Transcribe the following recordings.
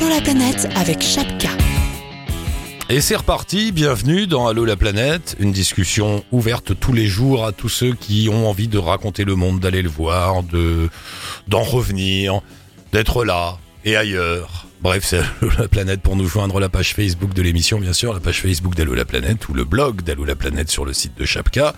Allô la planète avec Chapka. Et c'est reparti, bienvenue dans Allô la planète, une discussion ouverte tous les jours à tous ceux qui ont envie de raconter le monde, d'aller le voir, de d'en revenir, d'être là et ailleurs. Bref, c'est Allô la planète pour nous joindre la page Facebook de l'émission, bien sûr, la page Facebook d'Allô la planète ou le blog d'Allô la planète sur le site de Chapka.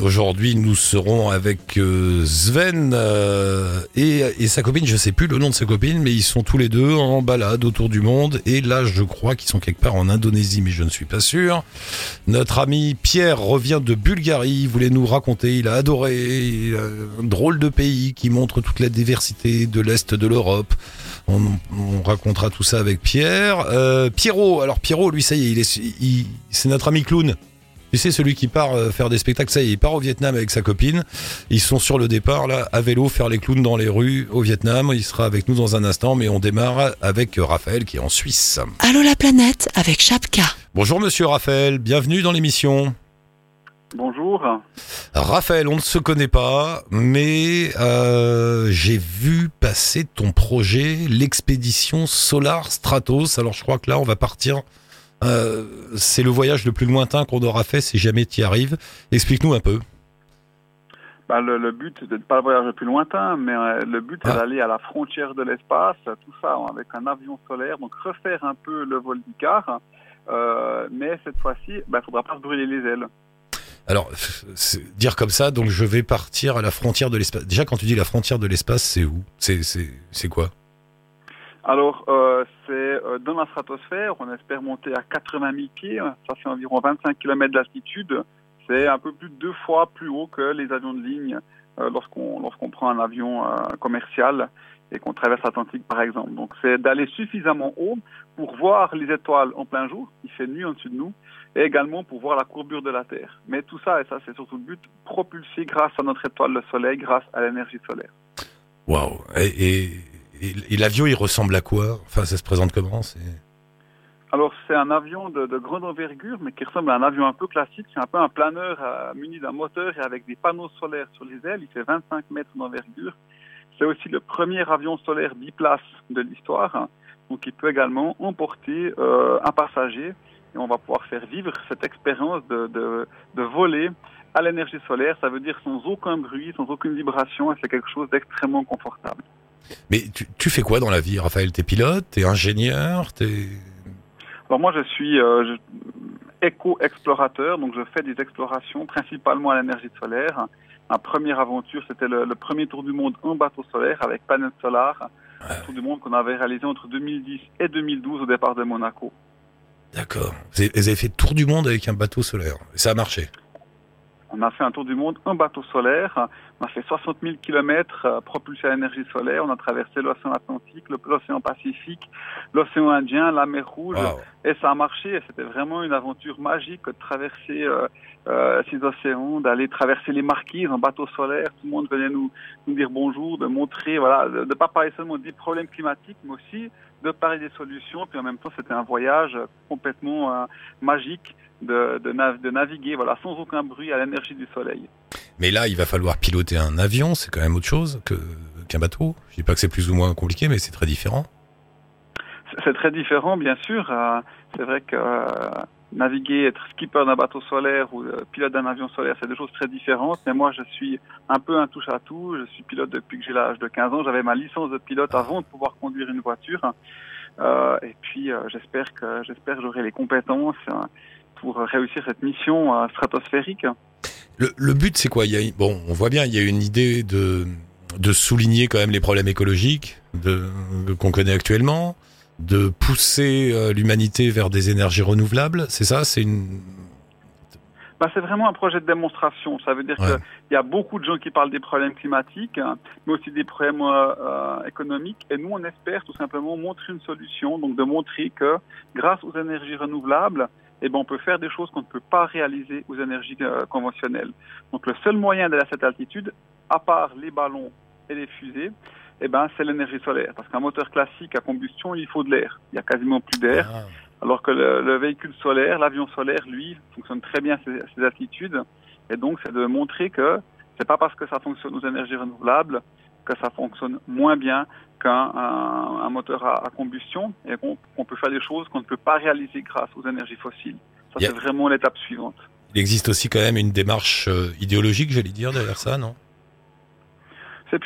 Aujourd'hui, nous serons avec euh, Sven euh, et, et sa copine, je sais plus le nom de sa copine, mais ils sont tous les deux en balade autour du monde. Et là, je crois qu'ils sont quelque part en Indonésie, mais je ne suis pas sûr. Notre ami Pierre revient de Bulgarie, il voulait nous raconter, il a adoré, il a un drôle de pays qui montre toute la diversité de l'Est de l'Europe. On, on racontera tout ça avec Pierre. Euh, Pierrot, alors Pierrot, lui, ça y est, il est, il- c'est notre ami clown. Tu sais, celui qui part euh, faire des spectacles, ça y est, il part au Vietnam avec sa copine. Ils sont sur le départ, là, à vélo, faire les clowns dans les rues au Vietnam. Il sera avec nous dans un instant, mais on démarre avec Raphaël qui est en Suisse. Allô la planète avec Chapka. Bonjour monsieur Raphaël, bienvenue dans l'émission. Bonjour. Raphaël, on ne se connaît pas, mais euh, j'ai vu passer ton projet, l'expédition Solar Stratos. Alors je crois que là, on va partir. euh, c'est le voyage le plus lointain qu'on aura fait si jamais tu y arrives. Explique-nous un peu. Bah, le, le but, c'est pas le voyage le plus lointain, mais euh, le but, c'est Ah. d'aller à la frontière de l'espace, tout ça hein, avec un avion solaire, donc refaire un peu le vol d'Icar. Mais cette fois-ci, il bah, faudra pas se brûler les ailes. Alors, c'est- dire comme ça, donc je vais partir à la frontière de l'espace. Déjà, quand tu dis la frontière de l'espace, c'est où? C'est c'est c'est quoi? Alors, euh, c'est euh, dans la stratosphère, on espère monter à 80 000 pieds, ça fait environ 25 km d'altitude. C'est un peu plus de deux fois plus haut que les avions de ligne euh, lorsqu'on lorsqu'on prend un avion commercial et qu'on traverse l'Atlantique, par exemple. Donc, c'est d'aller suffisamment haut pour voir les étoiles en plein jour, il fait nuit au-dessus de nous, et également pour voir la courbure de la Terre. Mais tout ça, et ça c'est surtout le but, propulsé grâce à notre étoile, le Soleil, grâce à l'énergie solaire. Waouh Et, et, et- et l'avion, il ressemble à quoi? Enfin, ça se présente comment? C'est Alors c'est un avion de, de grande envergure, mais qui ressemble à un avion un peu classique. C'est un peu un planeur euh, muni d'un moteur et avec des panneaux solaires sur les ailes. Il fait 25 mètres d'envergure. C'est aussi le premier avion solaire biplace de l'histoire. hein. Donc il peut également emporter euh, un passager et on va pouvoir faire vivre cette expérience de, de, de voler à l'énergie solaire. Ça veut dire sans aucun bruit, sans aucune vibration et c'est quelque chose d'extrêmement confortable. Mais tu, tu fais quoi dans la vie, Raphaël? T'es pilote? T'es ingénieur? T'es Alors moi, je suis euh, éco-explorateur, donc je fais des explorations principalement à l'énergie solaire. Ma première aventure, c'était le, le premier tour du monde en bateau solaire avec panel solar, un tour du monde qu'on avait réalisé entre 2010 et 2012 au départ de Monaco. D'accord. Vous avez, vous avez fait tour du monde avec un bateau solaire. Et ça a marché. On a fait un tour du monde en bateau solaire. On a fait 60 000 kilomètres propulsés à l'énergie solaire. On a traversé l'océan Atlantique, l'océan Pacifique, l'océan Indien, la mer Rouge. Et ça a marché, c'était vraiment une aventure magique de traverser euh, euh, ces océans, d'aller traverser les marquises en bateau solaire. Tout le monde venait nous, nous dire bonjour, de montrer, voilà, de ne pas parler seulement des problèmes climatiques, mais aussi de parler des solutions. Puis en même temps, c'était un voyage complètement euh, magique de, de, nav- de naviguer, voilà, sans aucun bruit à l'énergie du soleil. Mais là, il va falloir piloter un avion. C'est quand même autre chose qu'un bateau. Je dis pas que c'est plus ou moins compliqué, mais c'est très différent. C'est- C'est très différent, bien sûr. Euh, c'est vrai que euh, naviguer, être skipper d'un bateau solaire ou euh, pilote d'un avion solaire, c'est deux choses très différentes. Mais moi, je suis un peu un touche à tout. Je suis pilote depuis que j'ai l'âge de 15 ans. J'avais ma licence de pilote avant de pouvoir conduire une voiture. Euh, et puis, euh, j'espère que j'espère j'aurai les compétences pour réussir cette mission stratosphérique. Le, but, c'est quoi? Bon, on voit bien, il y a une idée de, de souligner quand même les problèmes écologiques de, qu'on connaît actuellement, de pousser euh, l'humanité vers des énergies renouvelables. C'est ça? C'est une. Bah, c'est vraiment un projet de démonstration. Ça veut dire Ouais. qu'il y a beaucoup de gens qui parlent des problèmes climatiques, hein, mais aussi des problèmes euh, euh, économiques. Et nous, on espère tout simplement montrer une solution, donc de montrer que grâce aux énergies renouvelables, eh ben, on peut faire des choses qu'on ne peut pas réaliser aux énergies euh, conventionnelles. Donc le seul moyen d'aller à cette altitude, à part les ballons et les fusées, eh ben, c'est l'énergie solaire. Parce qu'un moteur classique à combustion, il faut de l'air. Il y a quasiment plus d'air. Ah. Alors que le, le véhicule solaire, l'avion solaire, lui, fonctionne très bien à ces, altitudes. Et donc, c'est de montrer que c'est pas parce que ça fonctionne aux énergies renouvelables que ça fonctionne moins bien qu'un un, un moteur à, à combustion et qu'on peut faire des choses qu'on ne peut pas réaliser grâce aux énergies fossiles. Ça, Yeah. c'est vraiment l'étape suivante. Il existe aussi quand même une démarche euh, idéologique, j'allais dire, derrière ça, non?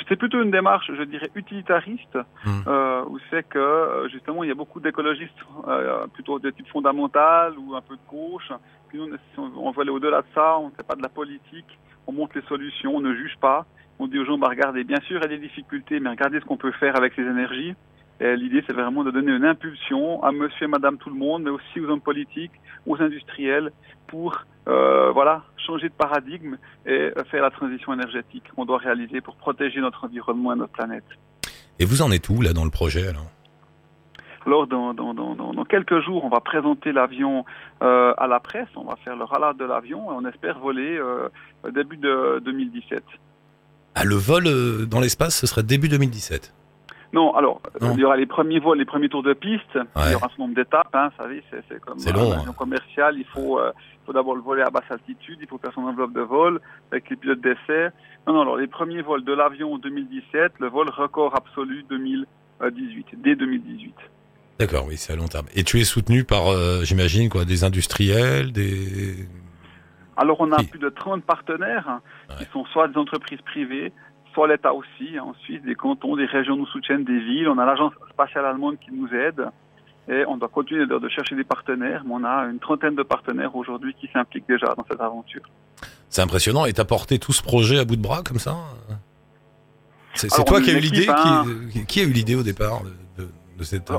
C'est plutôt une démarche, je dirais, utilitariste, Hmm. euh, où c'est que euh, justement il y a beaucoup d'écologistes euh, plutôt de type fondamental ou un peu de gauche. Puis nous, si on, on veut aller au-delà de ça, on ne fait pas de la politique, on montre les solutions, on ne juge pas. On dit aux gens, bah, regardez, bien sûr il y a des difficultés, mais regardez ce qu'on peut faire avec ces énergies. Et L'idée, c'est vraiment de donner une impulsion à monsieur et madame tout le monde, mais aussi aux hommes politiques, aux industriels, pour euh, voilà, changer de paradigme et euh, faire la transition énergétique qu'on doit réaliser pour protéger notre environnement et notre planète. Et vous en êtes où, là, dans le projet, alors? Alors, dans, dans, dans, dans dans quelques jours, on va présenter l'avion euh, à la presse, on va faire le ralade de l'avion et on espère voler euh, début de 2017. Ah, le vol euh, dans l'espace, ce serait début 2017. Non, alors, Non. il y aura les premiers vols, les premiers tours de piste, Ouais. il y aura certain nombre d'étapes, hein, vous savez, c'est c'est comme C'est un long, avion commercial, il faut, euh, il faut d'abord le voler à basse altitude, il faut faire son enveloppe de vol avec les pilotes d'essai. Non, non, alors les premiers vols de l'avion en 2017, le vol record absolu 2018, dès 2018. D'accord, oui, c'est à long terme. Et tu es soutenu par, euh, j'imagine, quoi, des industriels, des... Alors on a Oui. plus de 30 partenaires hein, Ouais. qui sont soit des entreprises privées, l'État aussi, en Suisse, des cantons, des régions nous soutiennent, des villes. On a l'agence spatiale allemande qui nous aide et on doit continuer de, chercher des partenaires, mais on a une trentaine de partenaires aujourd'hui qui s'impliquent déjà dans cette aventure. C'est impressionnant. Et t'as porté tout ce projet à bout de bras, comme ça? C'est toi qui as eu l'idée hein. qui, qui a eu l'idée au départ de, de, de cette...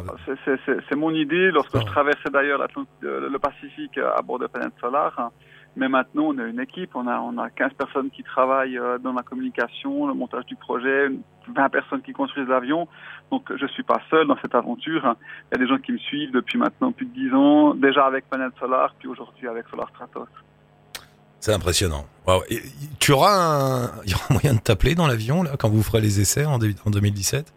C'est- mon idée lorsque Ah. je traversais d'ailleurs euh, le Pacifique à bord de Planète Solar. Mais maintenant, on a une équipe, on a, on a 15 personnes qui travaillent euh, dans la communication, le montage du projet, 20 personnes qui construisent l'avion. Donc, je suis pas seul dans cette aventure. Il y a des gens qui me suivent depuis maintenant plus de 10 ans, déjà avec Planète Solar, puis aujourd'hui avec Solar Stratos. C'est impressionnant. Wow. Tu auras un... Il y aura moyen de t'appeler dans l'avion, quand vous ferez les essais en 2017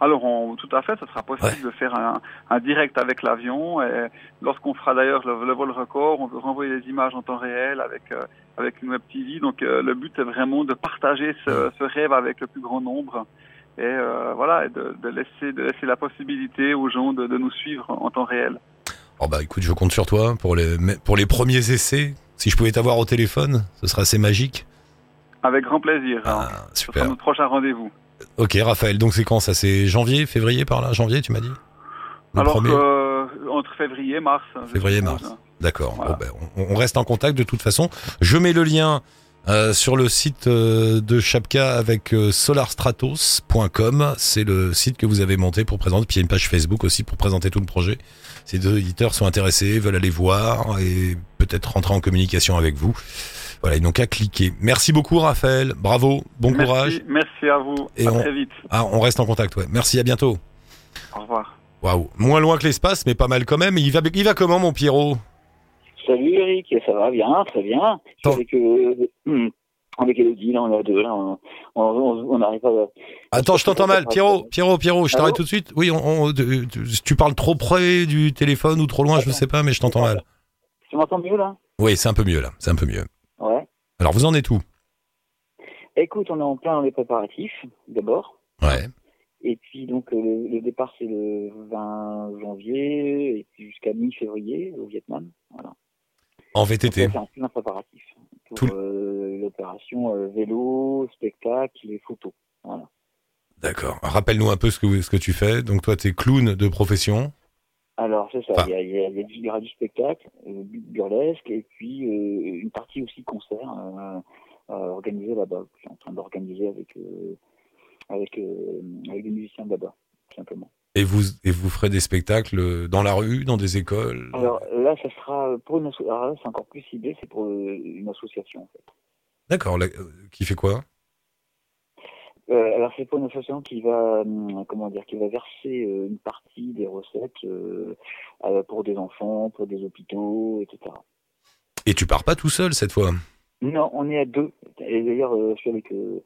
Alors, on- tout à fait, ce sera possible Ouais. de faire un, un direct avec l'avion. Et lorsqu'on fera d'ailleurs le, le vol record, on veut renvoyer des images en temps réel avec euh, avec une web TV. Donc, euh, le but est vraiment de partager ce, ce rêve avec le plus grand nombre. Et euh, voilà, et de, de laisser de laisser la possibilité aux gens de, de nous suivre en temps réel. Oh bah écoute, je compte sur toi pour les, pour les premiers essais. Si je pouvais t'avoir au téléphone, ce serait assez magique. Avec grand plaisir. hein. Ah, Ce sera super. notre prochain rendez-vous. Ok, Raphaël, donc c'est quand ça? C'est janvier, février par là? Janvier, tu m'as dit? Le Alors, premier? euh, entre février et mars. je Février, mars. D'accord. Voilà. Bon, ben, on, on reste en contact de toute façon. Je mets le lien euh, sur le site euh, de Chapka avec euh, solarstratos.com. C'est le site que vous avez monté pour présenter. Puis il y a une page Facebook aussi pour présenter tout le projet. Ces deux éditeurs sont intéressés, veulent aller voir et peut-être rentrer en communication avec vous. Voilà, ils n'ont qu'à cliquer. Merci beaucoup Raphaël. Bravo, bon merci, courage. Merci à vous. Et à on- très vite. Ah, on reste en contact, ouais. Merci, à bientôt. Au revoir. Waouh, moins loin que l'espace, mais pas mal quand même. Il va, il va comment mon Pierrot? Salut Eric, ça va bien, très bien. Avec, euh, hum, avec Elodie, là, on est à deux, là, on on- on- on n'arrive pas à... Attends, je t'entends mal. Pierrot, Pierrot, Pierrot, je t'arrête tout de suite. Oui, on, tu parles trop près du téléphone ou trop loin, je ne sais pas, mais je t'entends mal. Tu m'entends mieux, là? Oui, c'est un peu mieux là, c'est un peu mieux. Alors, vous en êtes où? Écoute, on est en plein dans les préparatifs, d'abord. Ouais. Et puis, donc, le, le départ, c'est le 20 janvier, et puis jusqu'à mi-février, au Vietnam. Voilà. En VTT. C'est un plein préparatif. Pour Tout euh, l'opération euh, vélo, spectacle et photo. Voilà. D'accord. Rappelle-nous un peu ce que, ce que tu fais. Donc, toi, tu es clown de profession. Alors, c'est ça. Enfin. Il y, a, il y a- il y a du- il y aura du spectacle, euh, bu- burlesque, et puis euh, une partie aussi concert euh, euh, organisé là-bas. Je suis en train d'organiser avec, euh, avec, avec des musiciens de là-bas, simplement. Et vous, et vous ferez des spectacles dans la rue, dans des écoles? Alors là, ça sera pour une association. C'est encore plus ciblé, c'est pour une association, en fait. D'accord. Qui fait quoi? Euh, alors c'est pour une association qui va, hum, comment dire, qui va verser euh, une partie des recettes euh, euh, pour des enfants, pour des hôpitaux, etc. Et tu pars pas tout seul cette fois? Non, on est à deux. Et d'ailleurs, euh, je suis avec euh,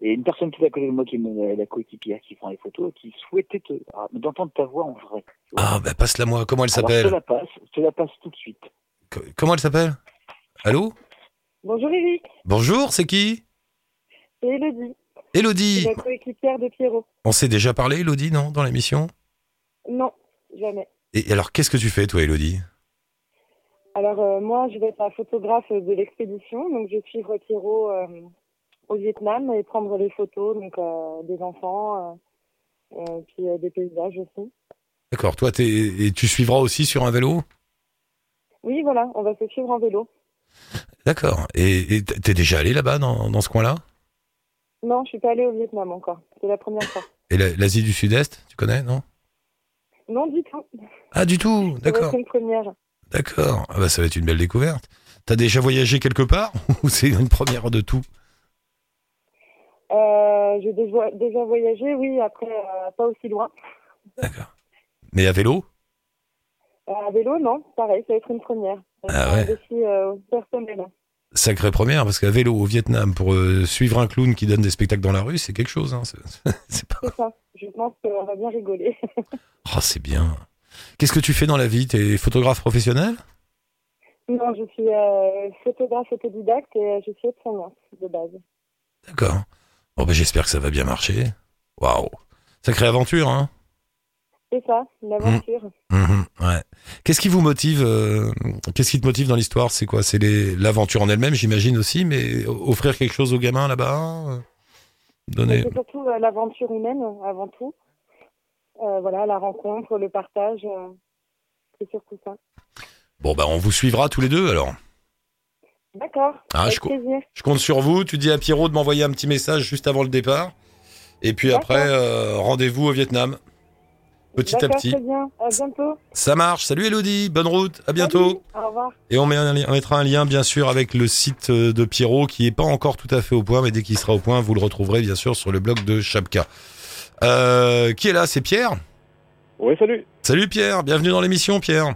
et une personne qui est à côté de moi, qui est la coéquipière qui prend les photos, qui souhaitait te, ah, d'entendre ta voix en vrai. Ah, bah passe-la moi. Comment elle Alors, je te s'appelle la passe, je te la passe tout de suite. Co- Comment elle s'appelle? Allô? Bonjour Eric, Bonjour, c'est qui? C'est Elodie. Elodie, C'est la coéquipière de Pierrot. on s'est déjà parlé, Elodie, non, dans l'émission? Non, jamais. Et alors, qu'est-ce que tu fais, toi, Elodie? Alors euh, moi, je vais être la photographe de l'expédition, donc je vais suivre Pierrot euh, au Vietnam et prendre les photos donc euh, des enfants, puis des paysages aussi. D'accord, toi, et tu suivras aussi sur un vélo? Oui, voilà, on va se suivre en vélo. D'accord. Et et t'es déjà allé là-bas, dans, dans ce coin-là? Non, je suis pas allée au Vietnam encore. C'est la première fois. Et la- l'Asie du Sud-Est, tu connais, non? Non, du tout. Ah, du tout, d'accord. être une première. D'accord. Ah bah, ça va être une belle découverte. T'as déjà voyagé quelque part ou c'est une première de tout? Euh, J'ai déjà, déjà voyagé, oui, après euh, pas aussi loin. D'accord. Mais à vélo? Euh, à vélo, non, pareil, ça va être une première. Ah ouais. Euh, personnel. Sacrée première, parce qu'à vélo au Vietnam, pour euh, suivre un clown qui donne des spectacles dans la rue, c'est quelque chose. Hein. C'est- pas... Ça. Je pense qu'on va bien rigoler. Oh, c'est bien. Qu'est-ce que tu fais dans la vie? T'es photographe professionnel? Non, je suis euh, photographe autodidacte et euh, je suis aide-soignante de base. D'accord. Bon, bah, j'espère que ça va bien marcher. Waouh. Sacrée aventure, hein C'est ça, une aventure. Mhm, ouais. Qu'est-ce qui vous motive euh, Qu'est-ce qui te motive dans l'histoire? C'est quoi? C'est l'aventure en elle-même, j'imagine aussi, mais offrir quelque chose aux gamins là-bas euh, Donner. C'est surtout euh, l'aventure humaine avant tout. Euh, voilà, la rencontre, le partage. euh, c'est surtout ça. Bon, bah, on vous suivra tous les deux alors. D'accord. Ah, je co-. Je compte sur vous. Tu dis à Pierrot de m'envoyer un petit message juste avant le départ. Et puis après, rendez-vous au Vietnam. Petit à petit. Très bien. À bientôt. Ça marche. Salut Elodie. Bonne route. À bientôt. Salut. Au revoir. Et on, met un li- on mettra un lien, bien sûr, avec le site euh, de Pierrot qui est pas encore tout à fait au point, mais dès qu'il sera au point, vous le retrouverez, bien sûr, sur le blog de Chapka. Euh, qui est là? C'est Pierre? Oui, salut. Salut Pierre. Bienvenue dans l'émission, Pierre.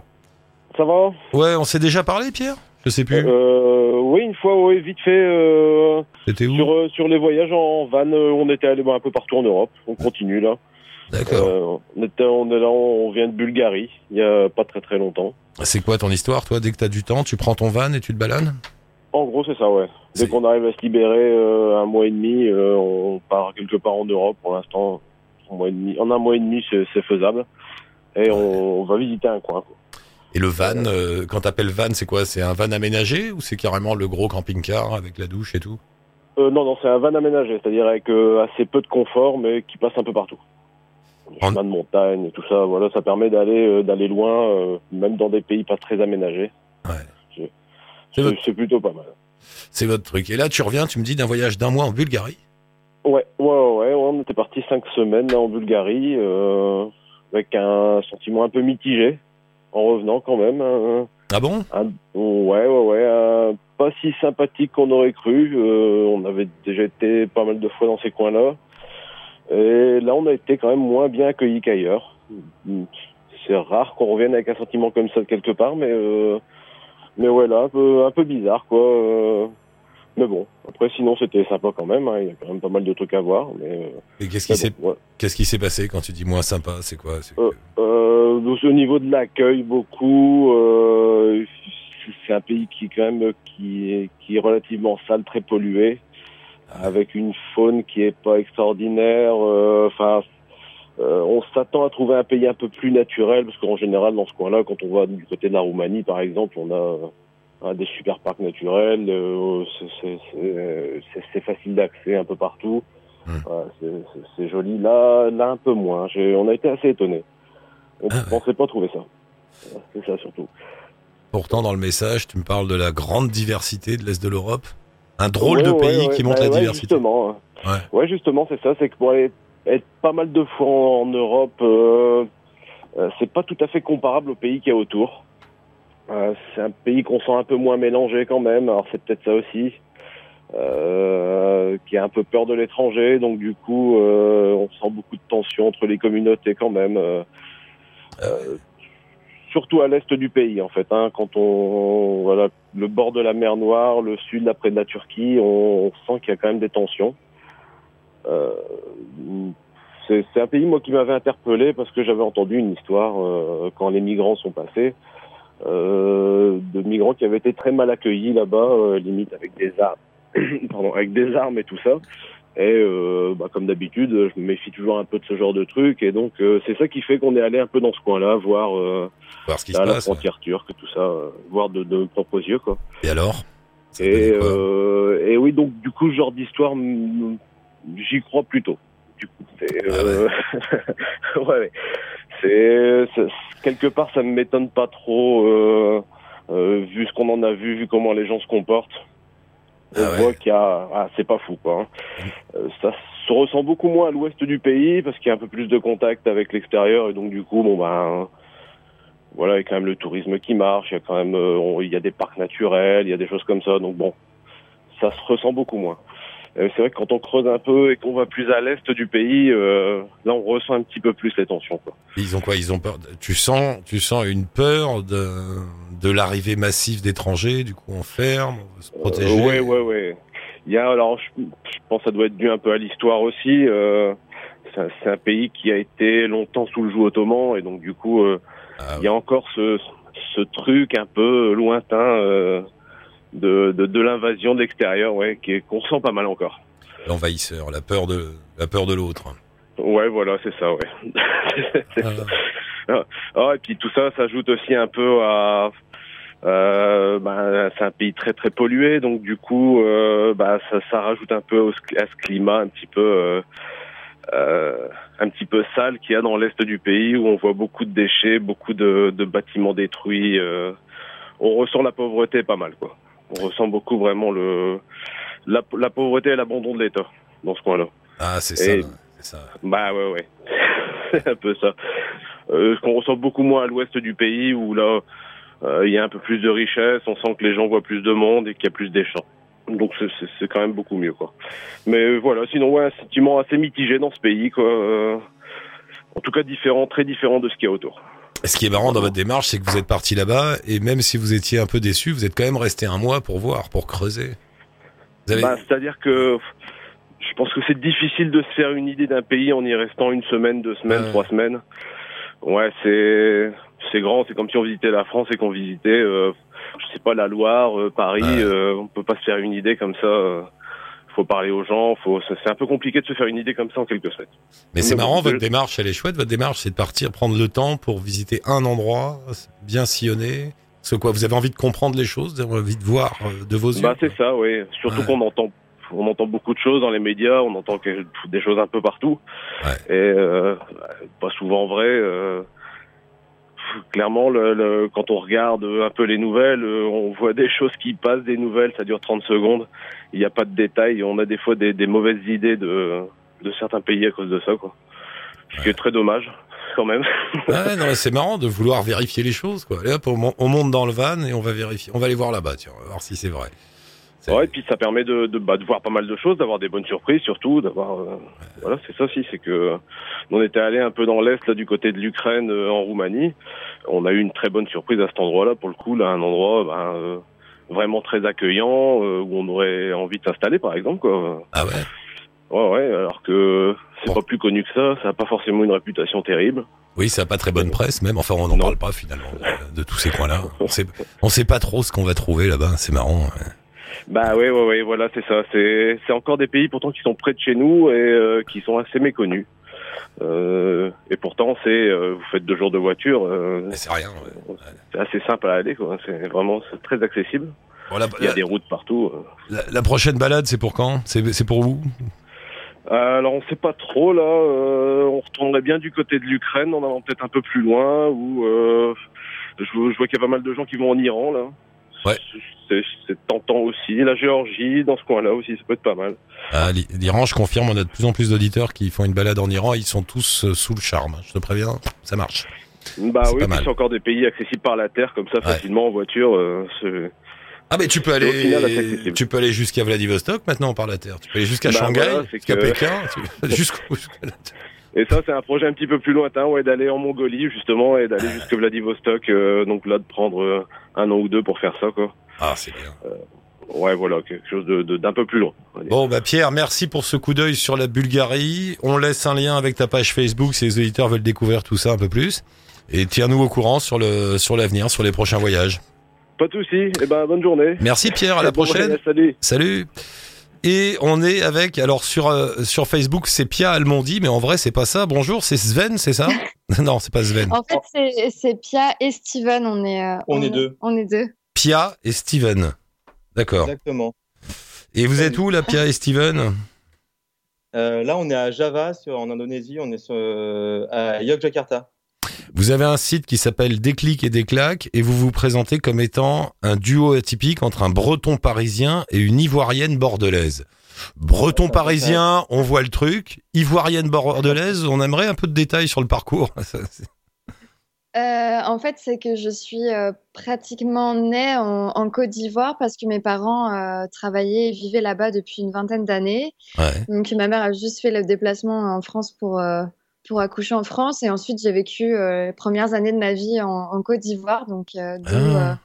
Ça va? Ouais, on s'est déjà parlé, Pierre? Je sais plus. euh, Oui, une fois, oui, vite fait. euh, C'était où? sur, euh, sur les voyages en van, on était allé bah, un peu partout en Europe. On continue là. D'accord. Euh, on, vient de Bulgarie, il y a pas très très longtemps. C'est quoi ton histoire, toi Dès que t'as du temps, tu prends ton van et tu te balades? En gros, c'est ça, ouais. Dès qu'on arrive à se libérer, euh, un mois et demi, euh, on part quelque part en Europe. Pour l'instant. En un mois et demi, c'est faisable. Et on, on va visiter un coin. quoi. Et le van, euh, quand t'appelles van, c'est quoi? C'est un van aménagé ou c'est carrément le gros camping-car avec la douche et tout? Euh, non, non, c'est un van aménagé, c'est-à-dire avec euh, assez peu de confort, mais qui passe un peu partout. En- Chemin de montagne, tout ça, voilà, ça permet d'aller euh, d'aller loin, euh, même dans des pays pas très aménagés. Ouais. C'est votre- plutôt pas mal. C'est votre truc. Et là, tu reviens, tu me dis d'un voyage d'un mois en Bulgarie? Ouais, ouais, ouais, ouais, on était parti cinq semaines là, en Bulgarie, euh, avec un sentiment un peu mitigé, en revenant quand même. hein. Ah bon? Un- ouais, ouais, ouais. pas si sympathique qu'on aurait cru. On avait déjà été pas mal de fois dans ces coins-là. Et là, on a été quand même moins bien accueillis qu'ailleurs. C'est rare qu'on revienne avec un sentiment comme ça de quelque part, mais euh, mais ouais, là, un peu, un peu bizarre, quoi. Euh, mais bon, après, sinon, c'était sympa quand même. hein. Il y a quand même pas mal de trucs à voir. Mais, euh, Et qu'est-ce qui s'est bon, ouais. passé quand tu dis moins sympa C'est quoi Euh, Euh, au niveau de l'accueil, beaucoup. euh, c'est un pays qui est quand même qui est relativement sale, très pollué, avec une faune qui est pas extraordinaire. euh, Enfin, euh, on s'attend à trouver un pays un peu plus naturel, parce qu'en général, dans ce coin-là, quand on va du côté de la Roumanie, par exemple, on a euh, des super parcs naturels. euh, c'est- facile d'accès un peu partout. Hmm. C'est- joli. Là, là un peu moins. On a été assez étonnés. On Ah ne ouais. pensait pas trouver ça. C'est ça surtout. Pourtant, dans le message, tu me parles de la grande diversité de l'Est de l'Europe. Un drôle Ouais, de pays ouais, qui montre la diversité. Justement, hein. Ouais. justement, c'est ça. C'est que pour aller être pas mal de fois en Europe, euh, euh, c'est pas tout à fait comparable au pays qu'il y a autour. Euh, c'est un pays qu'on sent un peu moins mélangé quand même. Alors c'est peut-être ça aussi. Euh, qui a un peu peur de l'étranger, donc du coup, euh, on sent beaucoup de tensions entre les communautés quand même. euh, surtout à l'est du pays en fait. Hein, quand on voilà le bord de la mer Noire, le sud là près de la Turquie, on, sent qu'il y a quand même des tensions. Euh, c'est un pays moi qui m'avait interpellé parce que j'avais entendu une histoire euh, quand les migrants sont passés euh, de migrants qui avaient été très mal accueillis là-bas, limite avec des armes, avec des armes et tout ça. Et euh, bah, comme d'habitude, je me méfie toujours un peu de ce genre de truc. Et donc, euh, c'est ça qui fait qu'on est allé un peu dans ce coin-là, voir, euh, Voir ce qui se à la passe. frontière turque, tout ça, euh, voir de, de nos propres yeux. Quoi. Et alors? Et, euh, et oui, donc du coup, ce genre d'histoire, j'y crois plutôt. Du coup, c'est, euh, ouais, ouais. c'est, quelque part, ça ne m'étonne pas trop, vu ce qu'on en a vu, vu comment les gens se comportent. On Ah ouais. voit qu'il y a, ah, c'est pas fou, quoi. hein. Euh, ça se ressent beaucoup moins à l'ouest du pays parce qu'il y a un peu plus de contact avec l'extérieur et donc du coup, bon ben. Voilà, il y a quand même le tourisme qui marche, il y a quand même, euh, on- il y a des parcs naturels, il y a des choses comme ça, donc bon, ça se ressent beaucoup moins. Euh, c'est vrai que quand on creuse un peu et qu'on va plus à l'est du pays, euh, là on ressent un petit peu plus les tensions. Quoi. Ils ont quoi? Ils ont peur. de- Tu sens, tu sens une peur de de l'arrivée massive d'étrangers. Du coup, on ferme, on veut se protéger? Ouais, ouais, ouais. Il y a alors, je, je pense que ça doit être dû un peu à l'histoire aussi. Euh, c'est un- c'est un pays qui a été longtemps sous le joug ottoman et donc du coup, euh, Ah il y a encore ce, ce truc un peu lointain euh, de, de, de l'invasion de l'extérieur, ouais, qui est- qu'on ressent pas mal encore. L'envahisseur, la peur de la peur de l'autre. Ouais, voilà, c'est ça, ouais. C'est Ah. Ah, et puis tout ça s'ajoute aussi un peu à. Euh, bah, c'est un pays très très pollué, donc du coup, euh, bah, ça, ça rajoute un peu au, à ce climat un petit peu, euh, euh, un petit peu sale qu'il y a dans l'est du pays où on voit beaucoup de déchets, beaucoup de, de bâtiments détruits. euh, on ressent la pauvreté pas mal, quoi. On ressent beaucoup vraiment le la, la pauvreté et l'abandon de l'État dans ce coin-là. Ah, c'est ça. Ça. Bah ouais, ouais. c'est un peu ça. Euh, ce qu'on ressent beaucoup moins à l'ouest du pays où là, euh, il y a un peu plus de richesse, on sent que les gens voient plus de monde et qu'il y a plus d'échanges. Donc c'est quand même beaucoup mieux, quoi. Mais euh, voilà, sinon, ouais, un sentiment assez mitigé dans ce pays, quoi. Euh, en tout cas, différent, très différent de ce qu'il y a autour. Ce qui est marrant dans votre démarche, c'est que vous êtes parti là-bas et même si vous étiez un peu déçu, vous êtes quand même resté un mois pour voir, pour creuser. Avez... Bah, C'est-à-dire que je pense que c'est difficile de se faire une idée d'un pays en y restant une semaine, deux semaines, trois semaines. Ouais, c'est c'est grand. C'est comme si on visitait la France et qu'on visitait, euh, je sais pas, la Loire, euh, Paris. Euh, on peut pas se faire une idée comme ça. Faut parler aux gens. Faut. c'est un peu compliqué de se faire une idée comme ça en quelques semaines. Mais c'est marrant, votre démarche, elle est chouette. Votre démarche, c'est de partir prendre le temps pour visiter un endroit bien sillonné. C'est quoi Vous avez envie de comprendre les choses, vous avez envie de voir euh, de vos yeux Bah c'est ça, oui. Surtout Ouais. qu'on entend, on entend beaucoup de choses dans les médias, on entend des choses un peu partout, Ouais. et euh, pas souvent vraies. euh, clairement, le, le- quand on regarde un peu les nouvelles, euh, on voit des choses qui passent, des nouvelles, ça dure 30 secondes. Il n'y a pas de détails, on a des fois des, des mauvaises idées de, de certains pays à cause de ça, quoi. Ce qui est très dommage, quand même. Ouais, non, mais c'est marrant de vouloir vérifier les choses, quoi. Et hop, on, mon- on monte dans le van et on va vérifier. On va aller voir là-bas, tiens, on va voir si c'est vrai. Ouais, et puis ça permet de, de, bah, de voir pas mal de choses, d'avoir des bonnes surprises surtout, d'avoir euh, voilà, c'est ça aussi, c'est que on était allé un peu dans l'est là du côté de l'Ukraine euh, en Roumanie. On a eu une très bonne surprise à cet endroit-là pour le coup, là un endroit euh, vraiment très accueillant euh, où on aurait envie de s'installer par exemple quoi. Ah ouais. Ouais ouais, alors que c'est Bon. pas plus connu que ça, ça a pas forcément une réputation terrible. Oui, ça n'a pas très bonne presse, même. Enfin, on n'en parle pas finalement de, de tous ces coins-là. On sait, on sait pas trop ce qu'on va trouver là-bas. C'est marrant. ouais. Bah ouais ouais ouais, voilà, c'est ça, c'est c'est encore des pays pourtant qui sont près de chez nous et euh, qui sont assez méconnus. Euh, et pourtant, c'est euh, vous faites deux jours de voiture, Mais c'est rien. ouais. c'est assez simple à aller, quoi. C'est vraiment c'est très accessible. Bon, la, Il y a la- des routes partout. la- la prochaine balade, c'est pour quand? C'est c'est pour vous? Alors on sait pas trop là. on retournerait bien du côté de l'Ukraine, en allant peut-être un peu plus loin. Ou je, je vois qu'il y a pas mal de gens qui vont en Iran là. Ouais. C'est tentant aussi. La Géorgie, dans ce coin-là aussi, ça peut être pas mal. Ah, l'I- L'Iran, je confirme, on a de plus en plus d'auditeurs qui font une balade en Iran. Ils sont tous euh, sous le charme. Je te préviens, ça marche. Bah oui, c'est encore des pays accessibles par la terre comme ça Ouais. facilement en voiture. euh, Ah, mais tu peux final aller, accessible. tu peux aller jusqu'à Vladivostok maintenant par la terre. Tu peux aller jusqu'à Bah, Shanghai, voilà, jusqu'à que- Pékin, jusqu'à la terre. Et ça, c'est un projet un petit peu plus lointain, ouais, d'aller en Mongolie justement et d'aller jusque Vladivostok. euh, donc là, de prendre euh, un an ou deux pour faire ça, quoi. Ah, c'est bien. Ouais, voilà, quelque chose de de- d'un peu plus va dire. Bon, bah Pierre, merci pour ce coup d'œil sur la Bulgarie. On laisse un lien avec ta page Facebook si les auditeurs veulent découvrir tout ça un peu plus. Et tiens-nous au courant sur le sur l'avenir, sur les prochains voyages. Pas de souci. Eh ben, bonne journée. Merci Pierre, à la bon prochaine. salut. Salut Et on est avec, alors sur, euh, sur Facebook, c'est Pia Almondi, mais en vrai, c'est pas ça. Bonjour, c'est Sven, c'est ça? Non, c'est pas Sven. En fait, c'est- c'est Pia et Steven. On est, euh, On est deux. On est deux. Pia et Steven. D'accord. Exactement. Et vous êtes où, là, Pia et Steven? Euh, là, on est à Java, sur, en Indonésie. On est sur, euh, à Yogyakarta. Vous avez un site qui s'appelle Déclic et Déclac, et vous vous présentez comme étant un duo atypique entre un breton parisien et une ivoirienne bordelaise. Breton parisien, on voit le truc. Ivoirienne bordelaise, on aimerait un peu de détails sur le parcours. Euh, en fait, c'est que je suis euh, pratiquement née en, en Côte d'Ivoire parce que mes parents euh, travaillaient et vivaient là-bas depuis une vingtaine d'années. Ouais. Donc, ma mère a juste fait le déplacement en France pour, pour accoucher en France. Et ensuite, j'ai vécu euh, les premières années de ma vie en, en Côte d'Ivoire. Donc, euh, d'où Ah. euh,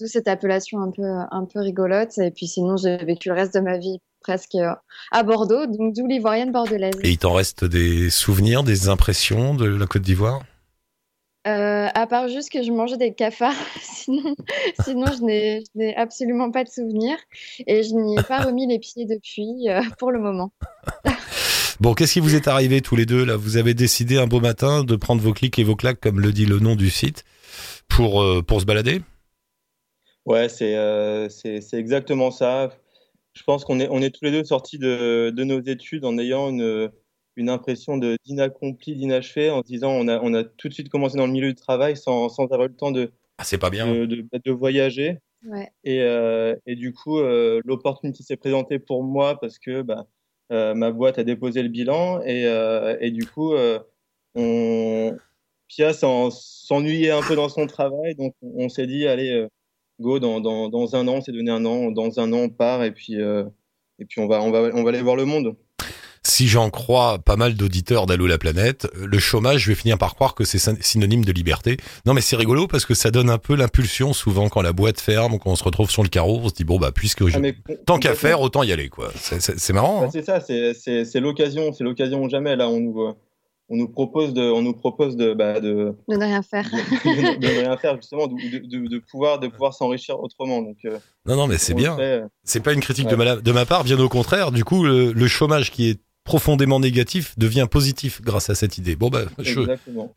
d'où cette appellation un peu, un peu rigolote. Et puis, sinon, j'ai vécu le reste de ma vie presque euh, à Bordeaux. Donc, d'où l'ivoirienne bordelaise. Et il t'en reste des souvenirs, des impressions de la Côte d'Ivoire? À part juste que je mangeais des cafards, sinon, sinon je n'ai, absolument pas de souvenirs et je n'y ai pas remis les pieds depuis pour le moment. Bon, qu'est-ce qui vous est arrivé tous les deux là? Vous avez décidé un beau matin de prendre vos clics et vos claques, comme le dit le nom du site, pour, euh, pour se balader? Ouais, c'est euh, c'est c'est exactement ça. Je pense qu'on est on est tous les deux sortis de de nos études en ayant une une impression de d'inaccompli, d'inachevé, en se disant on a on a tout de suite commencé dans le milieu du travail sans sans avoir eu le temps de Ah, c'est pas bien. de, de, de voyager. Ouais. Et, euh, et du coup, euh, l'opportunité s'est présentée pour moi parce que bah, ma boîte a déposé le bilan et, euh, du coup, euh, on... Pia s'en- s'ennuyait un peu dans son travail, donc on, s'est dit, allez, euh, go, dans, dans, un an, on s'est donné un an, dans un an, on part et puis, euh, et puis on, va, on, va, on va aller voir le monde. Si j'en crois pas mal d'auditeurs d'Allo la planète, le chômage, je vais finir par croire que c'est syn- synonyme de liberté. Non, mais c'est rigolo parce que ça donne un peu l'impulsion souvent quand la boîte ferme ou qu'on se retrouve sur le carreau, on se dit bon bah puisque je... Ah, tant qu'à faire, autant y aller quoi. C'est- marrant. Bah, hein c'est ça, c'est l'occasion, c'est l'occasion ou jamais. Là, on nous, on nous propose de, on nous propose de, bah, de, De ne rien faire. de, rien faire justement, de, de, de- de pouvoir, de pouvoir s'enrichir autrement. Donc, euh, Non, non, mais c'est on bien. euh, C'est pas une critique de, Ouais. ma, de ma part, bien au contraire. Du coup, le, le chômage qui est profondément négatif devient positif grâce à cette idée. Bon bah, je,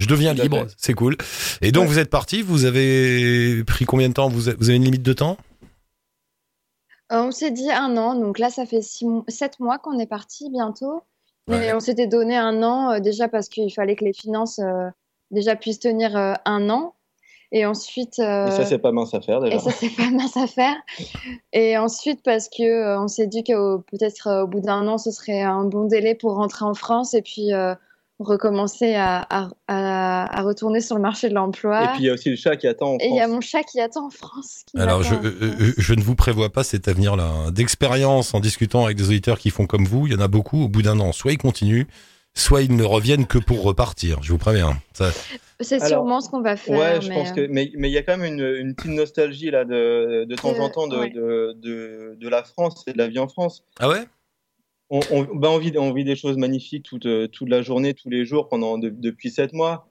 deviens libre, c'est cool. Et donc Ouais. vous êtes parti, vous avez pris combien de temps? Vous, avez une limite de temps? Euh, on s'est dit un an, donc là, ça fait six, sept mois qu'on est parti bientôt. Mais Ouais. on s'était donné un an euh, déjà parce qu'il fallait que les finances euh, déjà puissent tenir euh, un an. Et ensuite. euh, Et ça, c'est pas mince à faire déjà. Et ça, c'est pas mince à faire. Et ensuite, parce que euh, on s'est dit que peut-être euh, au bout d'un an, ce serait un bon délai pour rentrer en France et puis euh, recommencer à, à, à, à retourner sur le marché de l'emploi. Et puis il y a aussi le chat qui attend en Et il y a France. mon chat qui attend en France. Alors je, en France. je ne vous prévois pas cet avenir-là. hein. D'expérience en discutant avec des auditeurs qui font comme vous, il y en a beaucoup au bout d'un an. Soit ils continuent, soit ils ne reviennent que pour repartir. Je vous préviens. Ça, C'est Alors, sûrement ce qu'on va faire. Ouais, je mais, pense euh, que, mais mais il y a quand même une, une petite nostalgie là de, de temps en temps de, ouais. de, de, de la France et de la vie en France. ah ouais? On, on, bah, on, vit, on vit des choses magnifiques toute, toute la journée, tous les jours, pendant de- depuis sept mois.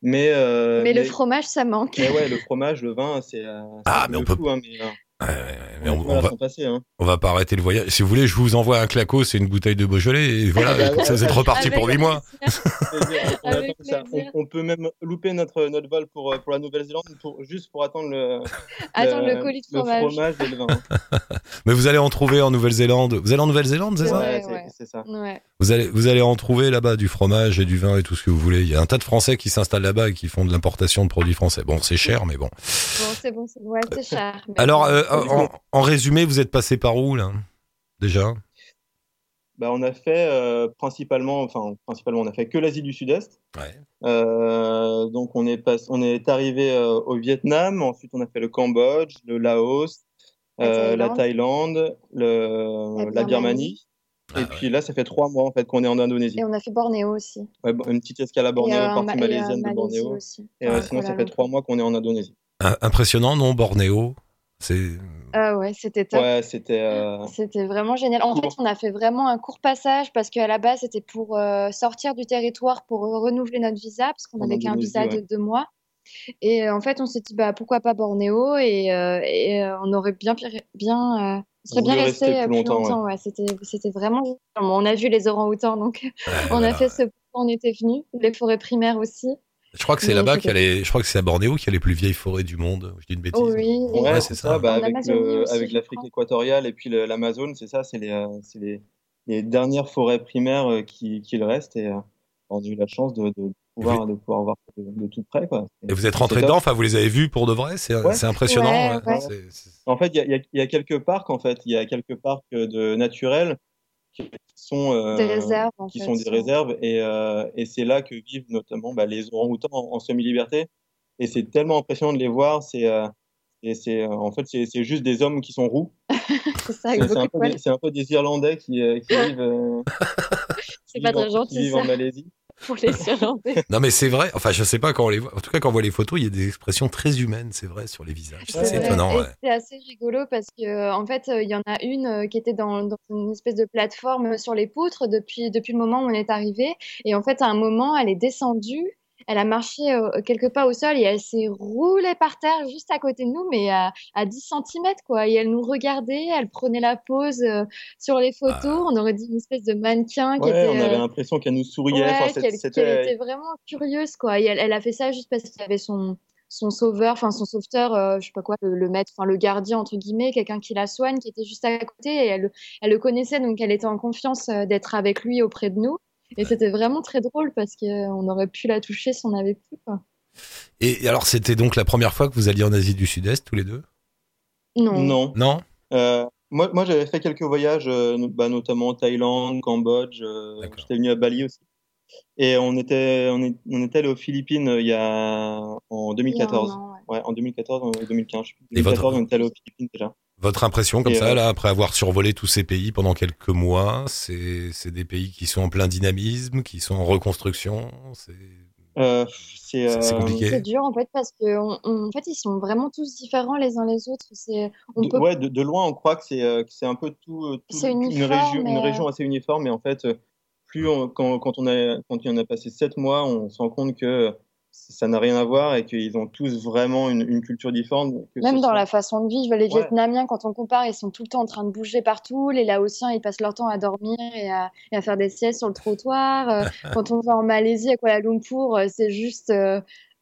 Mais, euh, mais le fromage, ça manque. mais ouais, le fromage, le vin, c'est. euh, Ah, un mais peu on peut- hein, mais, euh, Ouais, ouais, ouais, mais on, va, passer, hein. on va pas arrêter le voyage. Si vous voulez, je vous envoie un claco, c'est une bouteille de Beaujolais et voilà, Bah, comme ça, vous êtes reparti pour huit mois. plaisir. C'est-à-dire, on, ça. Peut même louper notre, notre vol pour, euh, pour la Nouvelle-Zélande pour, juste pour attendre le, Attends, le colis de fromage. et le vin. Mais vous allez en trouver en Nouvelle-Zélande. Vous allez en Nouvelle-Zélande, c'est ça Ouais, c'est ouais. c'est ça. Ouais. Vous allez, vous allez en trouver là-bas du fromage et du vin et tout ce que vous voulez. Il y a un tas de Français qui s'installent là-bas et qui font de l'importation de produits français. Bon, c'est cher, mais bon. Bon, c'est bon, c'est ouais, c'est cher. mais Alors, bon. euh, en, en résumé, vous êtes passé par où là Déjà? Bah, on a fait euh, principalement, enfin principalement, on a fait que l'Asie du Sud-Est. Ouais. Euh, donc on est pas, on est arrivé euh, au Vietnam, ensuite on a fait le Cambodge, le Laos, La euh, la Thaïlande. Le, La la Birmanie. Ah, et puis là, ça fait trois mois en fait qu'on est en Indonésie. Et on a fait Bornéo aussi. Ouais, bon, une petite escale à Et, Bornéo, euh, partie Ma- et, euh, malaisienne de Bornéo. aussi. Et euh, Ouais, sinon, ça Kuala fait trois mois qu'on est en Indonésie. Un- Impressionnant, non Bornéo? C'est. Ah ouais, c'était top. Ouais, c'était. euh, C'était vraiment génial. En fait, on a fait vraiment un court passage parce qu'à la base, c'était pour euh, sortir du territoire pour renouveler notre visa parce qu'on avait qu'un visa de deux mois. Et en fait, on s'est dit bah pourquoi pas Bornéo et, et on aurait bien bien on serait bien resté plus longtemps. ouais. C'était c'était vraiment. On a vu les orang-outans donc on a fait ce on était venu. Les forêts primaires aussi. Je crois que c'est là-bas qu'il y a les, je crois que c'est à Bornéo qu'il y a les plus vieilles forêts du monde. Je dis une bêtise. oui, ouais, c'est ça. Bah, avec, avec l'Afrique équatoriale et puis l'Amazone, c'est ça, c'est les, les, les, dernières forêts primaires euh, qui, qui le restent et euh, on a eu la chance de, de pouvoir, de pouvoir voir de, tout près. Quoi. Et vous êtes rentré dedans, enfin vous les avez vus pour de vrai, c'est impressionnant. En fait, il y a, y a, quelques parcs, en fait, il y a quelques parcs de naturels qui sont euh, des réserves, qui sont des réserves. Et, euh, et c'est là que vivent notamment bah, les orang-outans en, semi-liberté. Et c'est tellement impressionnant de les voir. C'est euh, c'est en fait c'est juste des hommes qui sont roux. C'est un, un, peu des Irlandais qui, qui vivent, c'est pas très gentil, qui vivent en Malaisie pour les Irlandais. non mais c'est vrai, enfin je sais pas quand on les voit, en tout cas quand on voit les photos, il y a des expressions très humaines, c'est vrai, sur les visages. C'est étonnant. C'est assez rigolo parce que en fait il y en a une euh, qui était dans, dans, une espèce de plateforme sur les poutres depuis, depuis le moment où on est arrivé et en fait à un moment elle est descendue elle a marché euh, quelques pas au sol et elle s'est roulée par terre juste à côté de nous, mais à, à 10 cm, quoi. Et elle nous regardait, elle prenait la pose euh, sur les photos. Ah. On aurait dit une espèce de mannequin qui était. On avait euh, l'impression qu'elle nous souriait. Ouais, qu'elle était vraiment curieuse, quoi. Et elle, elle a fait ça juste parce qu'il y avait son son sauveur, enfin son sauveteur, je sais pas quoi, le, maître, enfin le gardien entre guillemets, quelqu'un qui la soigne, qui était juste à côté et elle, elle le connaissait donc elle était en confiance d'être avec lui auprès de nous. Et c'était vraiment très drôle parce qu'on aurait pu la toucher si on avait pu. Quoi. Et alors, c'était donc la première fois que vous alliez en Asie du Sud-Est tous les deux? Non. Non. Non? Euh, moi, moi j'avais fait quelques voyages, euh, bah, notamment Thaïlande, Cambodge. Euh, j'étais venu à Bali aussi. Et on était, on, est, on était allé aux Philippines il y a en 2014. ouais. en 2014 en 2015. 2014, on était allé aux Philippines déjà. Votre impression comme ça, là, après avoir survolé tous ces pays pendant quelques mois, c'est des pays qui sont en plein dynamisme, qui sont en reconstruction euh, C'est compliqué. C'est dur en fait parce que en fait ils sont vraiment tous différents les uns les autres. C'est de, peut... ouais, de, loin on croit que c'est euh, c'est un peu tout, euh, une région une région assez uniforme, mais en fait plus quand, quand on a quand on a passé sept mois, on se rend compte que ça n'a rien à voir et qu'ils ont tous vraiment une, culture différente. Même dans la façon de vivre, les Vietnamiens, quand on compare, ils sont tout le temps en train de bouger partout. Les Laotiens, ils passent leur temps à dormir et à, faire des siestes sur le trottoir. Euh, quand on va en Malaisie, à Kuala Lumpur, euh, c'est juste euh,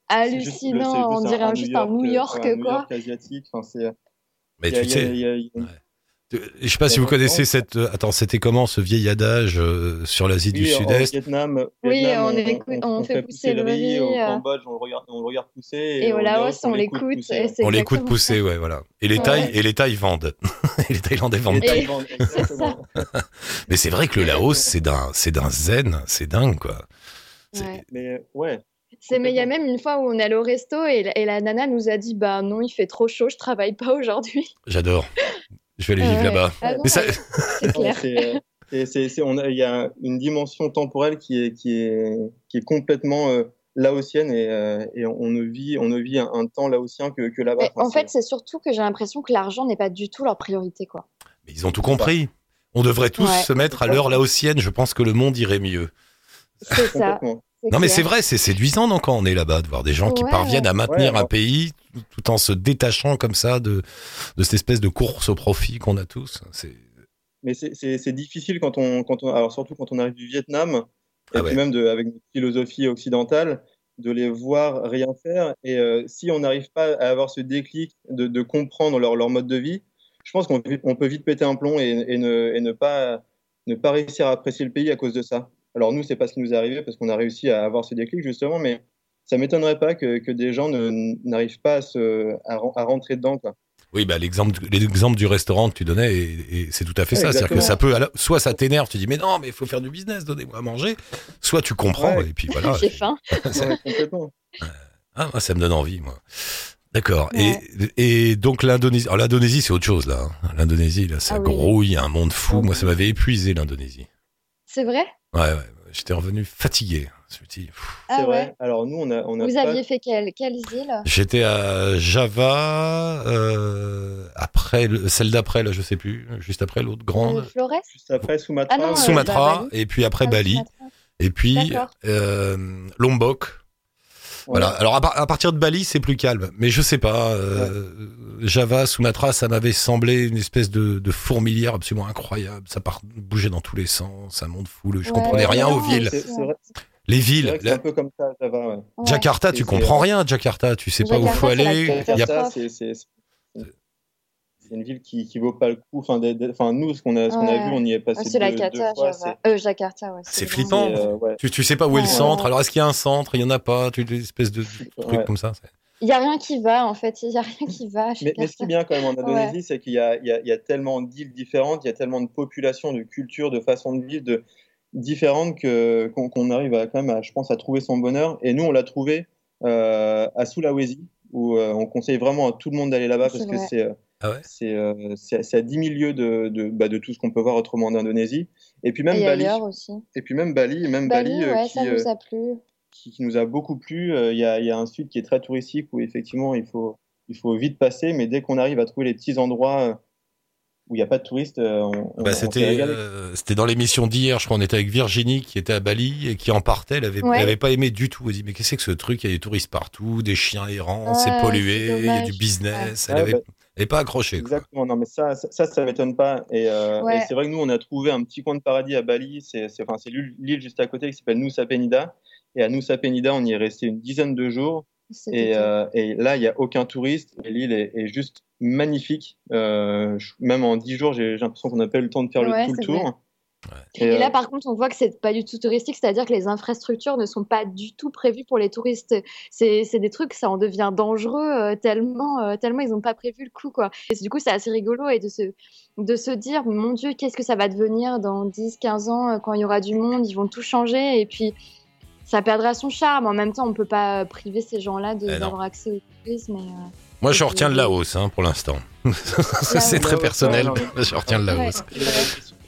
hallucinant. on dirait juste un New York, quoi. New York asiatique. Enfin, c'est. Mais tu sais. Je sais pas si vous connaissez cette. Euh, attends, c'était comment ce vieil adage euh, sur l'Asie du Sud-Est? Vietnam, Oui, on, on, fait, pousser, le riz. Au euh. Cambodge, on le regarde, on le regarde pousser. Et, et au Laos, on, l'écoute. On l'écoute pousser, ouais, voilà. Et les Thaïs, et les Thaïs vendent. et les Thaïlandais vendent. Vendent Mais c'est vrai que le Laos, c'est d'un, c'est d'un zen, c'est dingue, quoi. Mais ouais. C'est, mais il y a même une fois où on est allé au resto et, et, la nana nous a dit Bah non, il fait trop chaud, je travaille pas aujourd'hui. J'adore. Je vais aller vivre là-bas. Ah c'est clair. Il y a une dimension temporelle qui est, qui est, qui est complètement euh, laotienne et, euh, et, on ne vit, on ne vit un, temps laotien que, que là-bas. en fait, c'est surtout que j'ai l'impression que l'argent n'est pas du tout leur priorité. Quoi. Mais ils ont tout compris. On devrait tous se mettre à l'heure laotienne. Je pense que le monde irait mieux. C'est ça. Non, mais c'est vrai, c'est séduisant non, quand on est là-bas de voir des gens qui parviennent à maintenir un pays tout en se détachant comme ça de, de cette espèce de course au profit qu'on a tous. Mais c'est difficile quand on, quand on, alors surtout quand on arrive du Vietnam, et ah puis même de, avec notre philosophie occidentale, de les voir rien faire. Et euh, si on n'arrive pas à avoir ce déclic de, de comprendre leur, leur, mode de vie, je pense qu'on peut vite péter un plomb et, et, ne, et ne, pas, ne pas réussir à apprécier le pays à cause de ça. Alors nous, c'est pas ce qui nous est arrivé parce qu'on a réussi à avoir ce déclic justement, mais ça m'étonnerait pas que, que, des gens n'arrivent pas à, se, à, rentrer dedans. Quoi. Oui, bah, l'exemple, l'exemple du restaurant que tu donnais, et, c'est tout à fait ça. C'est-à-dire que ça peut, soit ça t'énerve, tu dis, mais non, mais il faut faire du business, donnez-moi à manger. Soit tu comprends, et puis voilà. J'ai faim. complètement. Ah, ça me donne envie, moi. D'accord. Et, et donc l'Indonésie, alors l'Indonésie, c'est autre chose, là. Hein. L'Indonésie, là, ça ah grouille, un monde fou. Moi, ça m'avait épuisé, l'Indonésie. C'est vrai? Ouais, ouais. J'étais revenu fatigué. Ah c'est vrai. Alors nous, on a, on a Vous aviez fait quelle, quelles îles? J'étais à Java, euh, après celle d'après, là, je sais plus, juste après l'autre grande. Euh, Flores? Juste après Sumatra. Ah Sumatra, et puis après ah, Bali, et puis euh, Lombok. Voilà. Alors à, par- à partir de Bali, c'est plus calme. Mais je sais pas. euh, Java, Sumatra, ça m'avait semblé une espèce de, de fourmilière absolument incroyable. Ça part bougeait dans tous les sens, ça monte fou. Je Ouais, comprenais rien ouais, aux villes. Les villes. c'est la- un peu comme ça, Java. Ouais. Ouais. Jakarta, tu comprends rien. Jakarta, tu sais pas où faut aller. catastrophe. Il y a- Jakarta, c'est c'est- c'est- c'est une ville qui, qui vaut pas le coup. Enfin, nous, ce qu'on a, ce qu'on a vu, on y est passé Ah, c'est la deux, deux fois. Java. Euh, Jakarta, ouais. C'est flippant. c'est, euh, ouais. Tu, tu sais pas où est le Ouais. centre. Alors est-ce qu'il y a un centre Il y en a pas. Tu des espèces de trucs Ouais. comme ça. c'est- Il y a rien qui va, en fait. Il y a rien qui va. Mais, mais ce qui est bien quand même en Indonésie, c'est qu'il y a, il y, a, il y a tellement d'îles différentes, il y a tellement de populations, de cultures, de façons de vivre de, différentes que, qu'on, qu'on arrive à, quand même, à, je pense, à trouver son bonheur. Et nous, on l'a trouvé euh, à Sulawesi, où euh, on conseille vraiment à tout le monde d'aller là-bas C'est parce que c'est, euh, Ah ouais? C'est, euh, c'est, à 10 000 lieues de, de, bah, de tout ce qu'on peut voir autrement en Indonésie. Et puis même Et Bali, aussi. et puis même Bali, même Bali, Bali, euh, ouais, qui, ça euh, nous a plu. qui, qui nous a beaucoup plu. Euh, Il y, a, il y a un sud qui est très touristique où effectivement il faut, il faut vite passer, mais dès qu'on arrive à trouver les petits endroits euh, où il n'y a pas de touristes, euh, on, Bah, on c'était euh, dans l'émission d'hier, je crois, on était avec Virginie qui était à Bali et qui en partait, elle avait, Ouais. elle avait pas aimé du tout. Elle dit mais qu'est-ce que c'est que ce truc? Il y a des touristes partout, des chiens errants, c'est pollué, il y a du business. Ouais. Elle avait, bah, est pas accrochée. Quoi. Exactement, non mais ça, ça, ça, ça m'étonne pas. Et, euh, Ouais. et c'est vrai que nous, on a trouvé un petit coin de paradis à Bali. C'est c'est- enfin, c'est l'île juste à côté qui s'appelle Nusa Penida. Et à Nusa Penida, on y est resté une dizaine de jours. Et, euh, et là, il n'y a aucun touriste. Et l'île est, est juste magnifique. Euh, je- même en dix jours, j'ai j'ai l'impression qu'on n'a pas eu le temps de faire Ouais, le, tout le tour. Et, Et euh, là, par contre, on voit que c'est pas du tout touristique, c'est-à-dire que les infrastructures ne sont pas du tout prévues pour les touristes. C'est des trucs, ça en devient dangereux euh, tellement, euh, tellement ils n'ont pas prévu le coup, quoi. Et du coup, c'est assez rigolo et de se, de se dire, mon Dieu, qu'est-ce que ça va devenir dans 10, 15 ans euh, quand il y aura du monde, ils vont tout changer et puis ça perdra son charme. En même temps, on peut pas priver ces gens-là de- Eh d'avoir accès au tourisme. Et, euh, Moi, je Et retiens puis- Laos hein, pour l'instant. c'est très personnel. Je retiens le Ouais. Laos.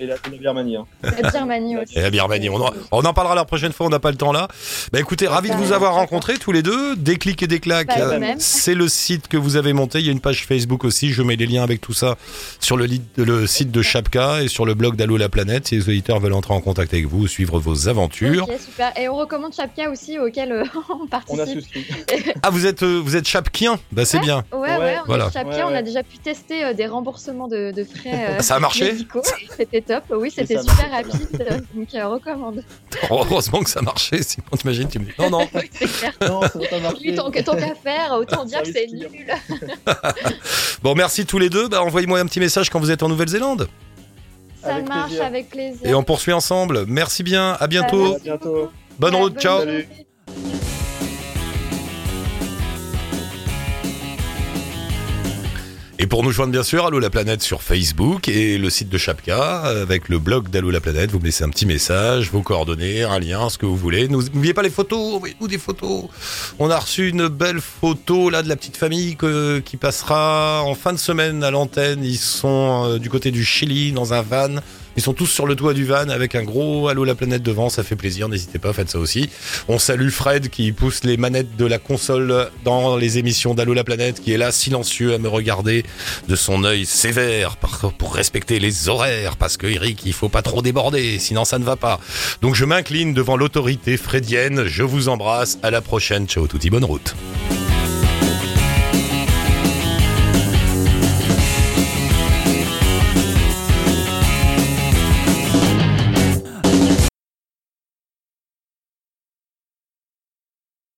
Et la, et la- Birmanie. hein. la Birmanie aussi. Et la Birmanie, on en, on en parlera la prochaine fois, on n'a pas le temps là. Bah écoutez, ravi de vous avoir rencontrés tous les deux. Des clics et des claques, Bah, euh, c'est le site que vous avez monté. Il y a une page Facebook aussi, je mets les liens avec tout ça sur le, site de Chapka et sur le blog d'Allo la planète. Si les auditeurs veulent entrer en contact avec vous, suivre vos aventures. Super. Et on recommande Chapka aussi, auquel euh, on On a participe. souscrit. Ah, vous êtes, euh, vous êtes Chapkien? Bah c'est bien. Ouais, ouais, Ouais, on voilà. est Ouais, on a déjà pu tester euh, des remboursements de, de frais euh, Ça a marché. C'était top, oui, c'était super rapide, donc euh, recommande. Heureusement que ça marchait, sinon t'imagines, tu me dis non, non. Oui, c'est clair. Non, ça va pas marcher. Oui, tant qu'à faire, autant dire que c'est nul. Bon, merci tous les deux. Bah, envoyez-moi un petit message quand vous êtes en Nouvelle-Zélande. Ça Avec marche plaisir. avec plaisir. Et on poursuit ensemble. Merci bien, à bientôt. À bientôt. Bonne route, ciao. journée. Et pour nous joindre bien sûr, Allo la planète sur Facebook et le site de Chapka avec le blog d'Allo la planète. Vous me laissez un petit message, vos coordonnées, un lien, ce que vous voulez. N'oubliez pas les photos, envoyez-nous des photos. On a reçu une belle photo là de la petite famille qui passera en fin de semaine à l'antenne. Ils sont euh, du côté du Chili dans un van. Ils sont tous sur le toit du van avec un gros Allo la planète devant, ça fait plaisir, n'hésitez pas, faites ça aussi. On salue Fred qui pousse les manettes de la console dans les émissions d'Allo la planète, qui est là silencieux à me regarder de son œil sévère pour respecter les horaires, parce que Eric, il faut pas trop déborder, sinon ça ne va pas. Donc je m'incline devant l'autorité fredienne, je vous embrasse, à la prochaine, ciao touti, bonne route.